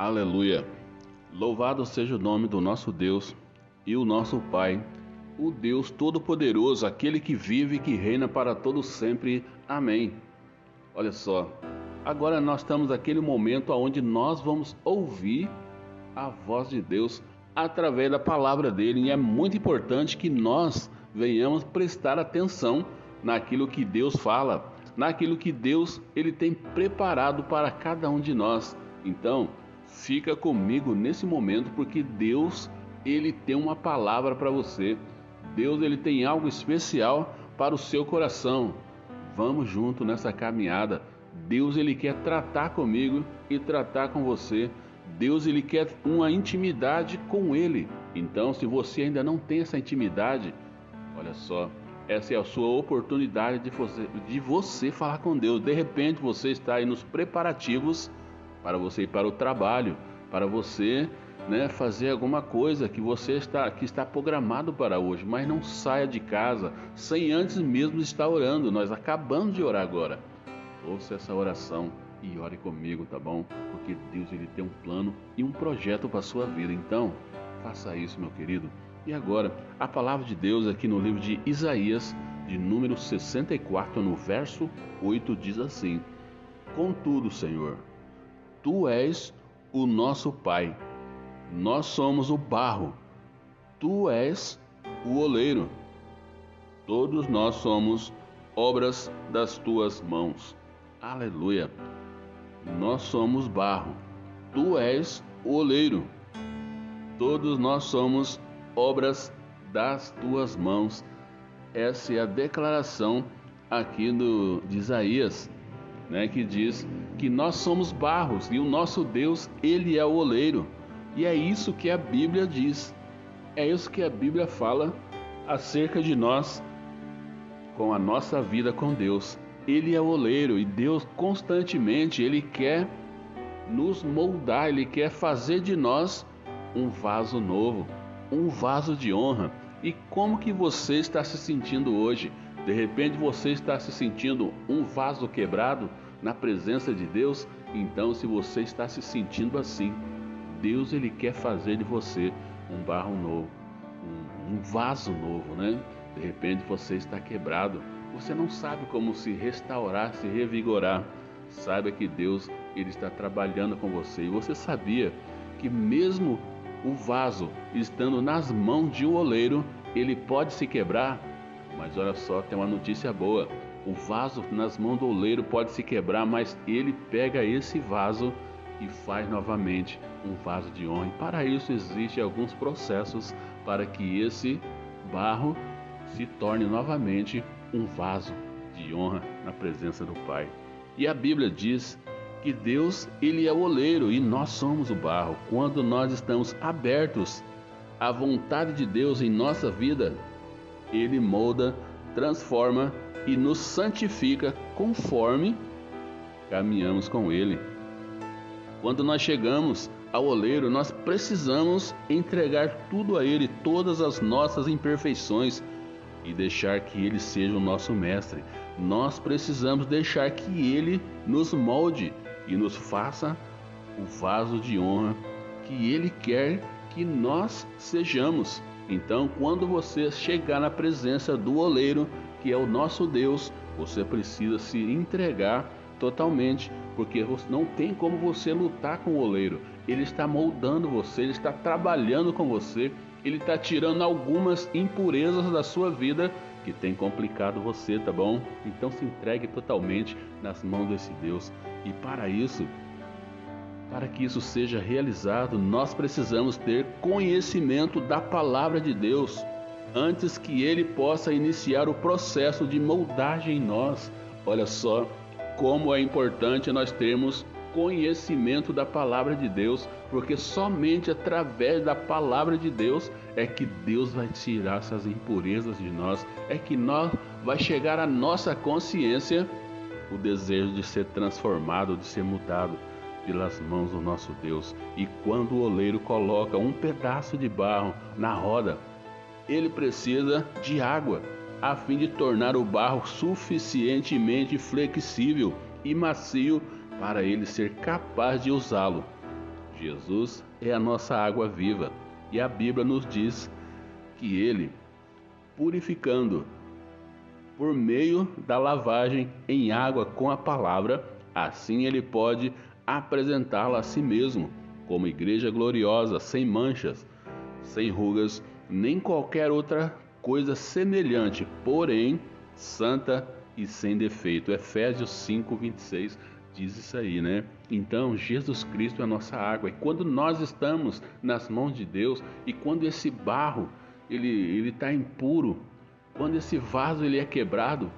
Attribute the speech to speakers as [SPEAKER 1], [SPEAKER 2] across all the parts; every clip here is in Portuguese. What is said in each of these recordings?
[SPEAKER 1] Aleluia. Louvado seja o nome do nosso Deus e o nosso Pai, o Deus Todo-Poderoso, aquele que vive e que reina para todos sempre. Amém. Olha só, agora nós estamos naquele momento onde nós vamos ouvir a voz de Deus através da palavra dele, e é muito importante que nós venhamos prestar atenção naquilo que Deus fala, naquilo que Deus ele tem preparado para cada um de nós. Então, Fica comigo nesse momento porque Deus, ele tem uma palavra para você. Deus, ele tem algo especial para o seu coração. Vamos junto nessa caminhada. Deus, ele quer tratar comigo e tratar com você. Deus, ele quer uma intimidade com ele. Então, se você ainda não tem essa intimidade, olha só, essa é a sua oportunidade de você, de você falar com Deus. De repente, você está aí nos preparativos para você ir para o trabalho, para você né, fazer alguma coisa que você está que está programado para hoje, mas não saia de casa sem antes mesmo estar orando. Nós acabamos de orar agora. Ouça essa oração e ore comigo, tá bom? Porque Deus ele tem um plano e um projeto para a sua vida. Então, faça isso, meu querido. E agora, a palavra de Deus aqui no livro de Isaías, de número 64, no verso 8, diz assim: Contudo, Senhor, Tu és o nosso Pai. Nós somos o barro. Tu és o oleiro. Todos nós somos obras das tuas mãos. Aleluia. Nós somos barro. Tu és o oleiro. Todos nós somos obras das tuas mãos. Essa é a declaração aqui do, de Isaías né, que diz que nós somos barros e o nosso Deus, ele é o oleiro. E é isso que a Bíblia diz. É isso que a Bíblia fala acerca de nós com a nossa vida com Deus. Ele é o oleiro e Deus constantemente ele quer nos moldar, ele quer fazer de nós um vaso novo, um vaso de honra. E como que você está se sentindo hoje? De repente você está se sentindo um vaso quebrado na presença de Deus? Então, se você está se sentindo assim, Deus ele quer fazer de você um barro novo, um, um vaso novo, né? De repente você está quebrado, você não sabe como se restaurar, se revigorar. Saiba que Deus ele está trabalhando com você e você sabia que mesmo o vaso estando nas mãos de um oleiro, ele pode se quebrar, mas olha só, tem uma notícia boa. O vaso nas mãos do oleiro pode se quebrar, mas ele pega esse vaso e faz novamente um vaso de honra. E para isso existem alguns processos para que esse barro se torne novamente um vaso de honra na presença do Pai. E a Bíblia diz que Deus, ele é o oleiro e nós somos o barro. Quando nós estamos abertos à vontade de Deus em nossa vida, ele molda, transforma e nos santifica conforme caminhamos com Ele. Quando nós chegamos ao oleiro, nós precisamos entregar tudo a Ele, todas as nossas imperfeições e deixar que Ele seja o nosso mestre. Nós precisamos deixar que Ele nos molde e nos faça o vaso de honra que Ele quer que nós sejamos. Então, quando você chegar na presença do oleiro, que é o nosso Deus, você precisa se entregar totalmente, porque não tem como você lutar com o oleiro. Ele está moldando você, ele está trabalhando com você, ele está tirando algumas impurezas da sua vida que tem complicado você, tá bom? Então se entregue totalmente nas mãos desse Deus. E para isso, para que isso seja realizado, nós precisamos ter conhecimento da palavra de Deus antes que ele possa iniciar o processo de moldagem em nós. Olha só como é importante nós termos conhecimento da palavra de Deus, porque somente através da palavra de Deus é que Deus vai tirar essas impurezas de nós, é que nós vai chegar à nossa consciência o desejo de ser transformado, de ser mudado pelas mãos do nosso Deus. E quando o oleiro coloca um pedaço de barro na roda, ele precisa de água a fim de tornar o barro suficientemente flexível e macio para ele ser capaz de usá-lo. Jesus é a nossa água viva e a Bíblia nos diz que ele, purificando por meio da lavagem em água com a palavra, assim ele pode apresentá-la a si mesmo como igreja gloriosa, sem manchas, sem rugas, nem qualquer outra coisa semelhante, porém santa e sem defeito. Efésios 5, 26 diz isso aí, né? Então, Jesus Cristo é a nossa água. E quando nós estamos nas mãos de Deus e quando esse barro ele ele está impuro, quando esse vaso ele é quebrado,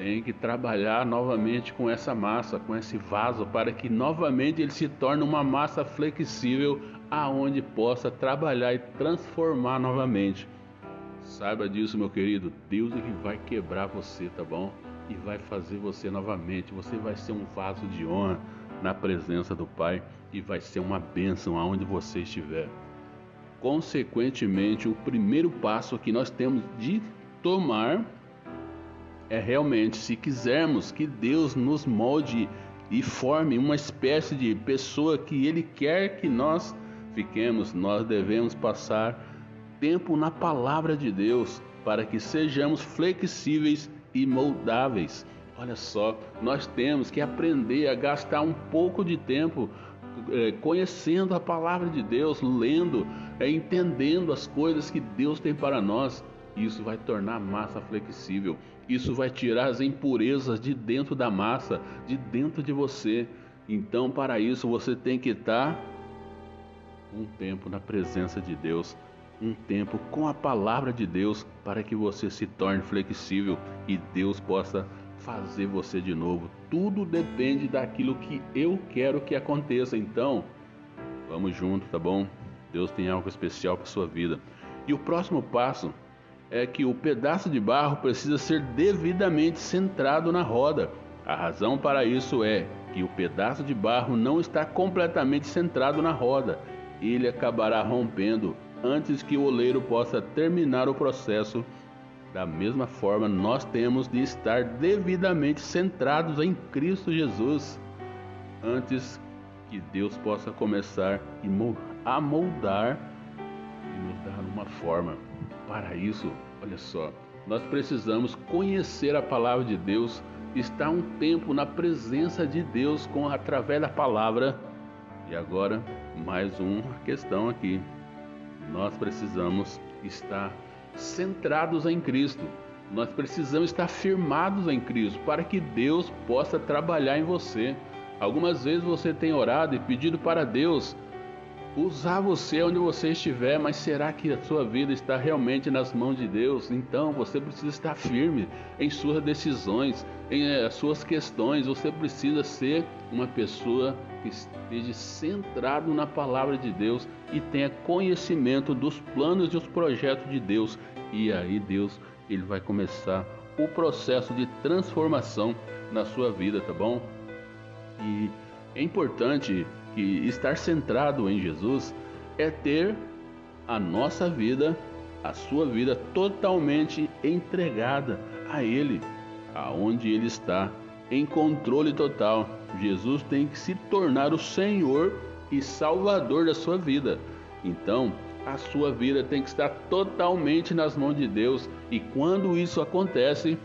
[SPEAKER 1] tem que trabalhar novamente com essa massa, com esse vaso, para que novamente ele se torne uma massa flexível aonde possa trabalhar e transformar novamente. Saiba disso, meu querido. Deus é que vai quebrar você, tá bom? E vai fazer você novamente. Você vai ser um vaso de honra na presença do Pai e vai ser uma bênção aonde você estiver. Consequentemente, o primeiro passo que nós temos de tomar é realmente, se quisermos que Deus nos molde e forme uma espécie de pessoa que Ele quer que nós fiquemos, nós devemos passar tempo na palavra de Deus para que sejamos flexíveis e moldáveis. Olha só, nós temos que aprender a gastar um pouco de tempo é, conhecendo a palavra de Deus, lendo, é, entendendo as coisas que Deus tem para nós. Isso vai tornar a massa flexível. Isso vai tirar as impurezas de dentro da massa, de dentro de você. Então, para isso, você tem que estar um tempo na presença de Deus, um tempo com a palavra de Deus para que você se torne flexível e Deus possa fazer você de novo. Tudo depende daquilo que eu quero que aconteça. Então, vamos junto, tá bom? Deus tem algo especial para sua vida. E o próximo passo é que o pedaço de barro precisa ser devidamente centrado na roda. A razão para isso é que o pedaço de barro não está completamente centrado na roda. Ele acabará rompendo antes que o oleiro possa terminar o processo. Da mesma forma, nós temos de estar devidamente centrados em Cristo Jesus antes que Deus possa começar a moldar e nos dar uma forma. Para isso, olha só, nós precisamos conhecer a palavra de Deus, estar um tempo na presença de Deus com através da palavra. E agora, mais uma questão aqui nós precisamos estar centrados em Cristo. Nós precisamos estar firmados em Cristo para que Deus possa trabalhar em você. Algumas vezes você tem orado e pedido para Deus usar você onde você estiver, mas será que a sua vida está realmente nas mãos de Deus? Então você precisa estar firme em suas decisões, em eh, suas questões. Você precisa ser uma pessoa que esteja centrado na palavra de Deus e tenha conhecimento dos planos e os projetos de Deus. E aí Deus ele vai começar o processo de transformação na sua vida, tá bom? E é importante que estar centrado em Jesus é ter a nossa vida, a sua vida totalmente entregada a Ele, aonde Ele está em controle total. Jesus tem que se tornar o Senhor e Salvador da sua vida. Então, a sua vida tem que estar totalmente nas mãos de Deus, e quando isso acontece,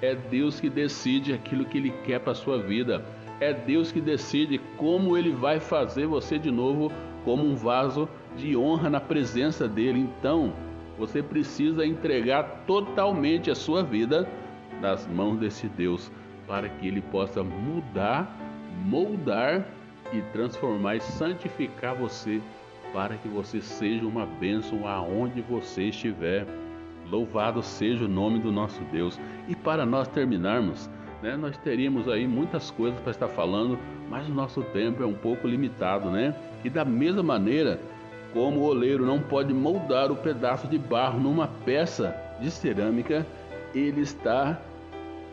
[SPEAKER 1] é Deus que decide aquilo que Ele quer para a sua vida. É Deus que decide como Ele vai fazer você de novo como um vaso de honra na presença dele. Então, você precisa entregar totalmente a sua vida nas mãos desse Deus para que ele possa mudar, moldar e transformar e santificar você para que você seja uma bênção aonde você estiver. Louvado seja o nome do nosso Deus. E para nós terminarmos, né, nós teríamos aí muitas coisas para estar falando, mas o nosso tempo é um pouco limitado, né? E da mesma maneira, como o oleiro não pode moldar o pedaço de barro numa peça de cerâmica, ele está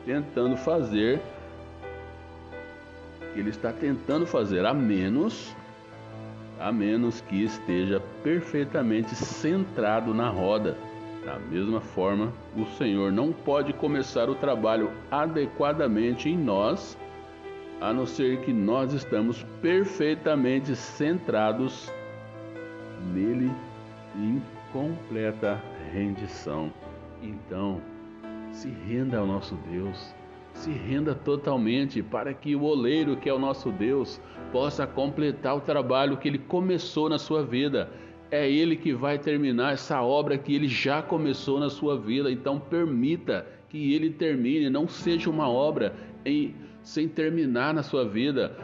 [SPEAKER 1] tentando fazer, ele está tentando fazer a menos, a menos que esteja perfeitamente centrado na roda. Da mesma forma, o Senhor não pode começar o trabalho adequadamente em nós a não ser que nós estamos perfeitamente centrados nele em completa rendição. Então, se renda ao nosso Deus, se renda totalmente para que o oleiro, que é o nosso Deus, possa completar o trabalho que ele começou na sua vida. É ele que vai terminar essa obra que ele já começou na sua vida. Então, permita que ele termine, não seja uma obra em, sem terminar na sua vida.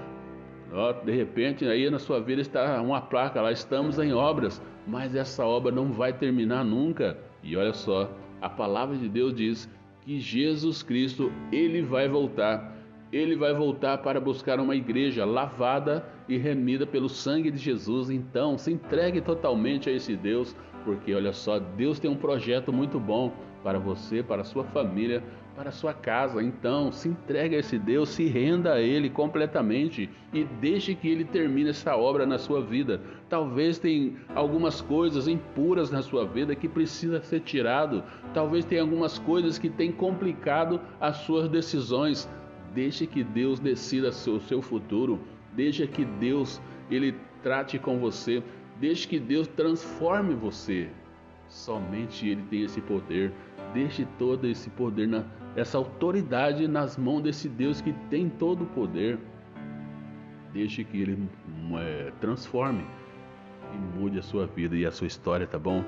[SPEAKER 1] de repente, aí na sua vida está uma placa lá, estamos em obras, mas essa obra não vai terminar nunca. E olha só, a palavra de Deus diz que Jesus Cristo, ele vai voltar. Ele vai voltar para buscar uma igreja lavada e remida pelo sangue de Jesus. Então, se entregue totalmente a esse Deus, porque olha só, Deus tem um projeto muito bom para você, para sua família, para sua casa. Então, se entregue a esse Deus, se renda a Ele completamente e deixe que Ele termine essa obra na sua vida. Talvez tenha algumas coisas impuras na sua vida que precisa ser tirado. Talvez tenha algumas coisas que têm complicado as suas decisões. Deixe que Deus decida o seu futuro. Deixe que Deus ele trate com você. Deixe que Deus transforme você. Somente Ele tem esse poder. Deixe todo esse poder, na, essa autoridade nas mãos desse Deus que tem todo o poder. Deixe que Ele é, transforme e mude a sua vida e a sua história, tá bom?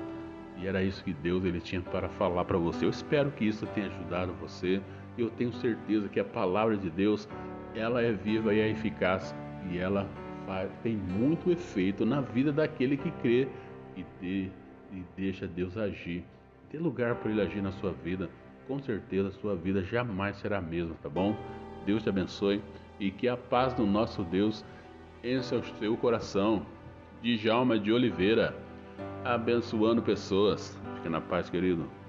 [SPEAKER 1] E era isso que Deus ele tinha para falar para você. Eu espero que isso tenha ajudado você. Eu tenho certeza que a palavra de Deus ela é viva e é eficaz e ela faz, tem muito efeito na vida daquele que crê e ter e deixa Deus agir. Dê lugar para Ele agir na sua vida. Com certeza a sua vida jamais será a mesma, tá bom? Deus te abençoe e que a paz do nosso Deus encha o seu coração. Djalma de Oliveira, abençoando pessoas. Fique na paz, querido.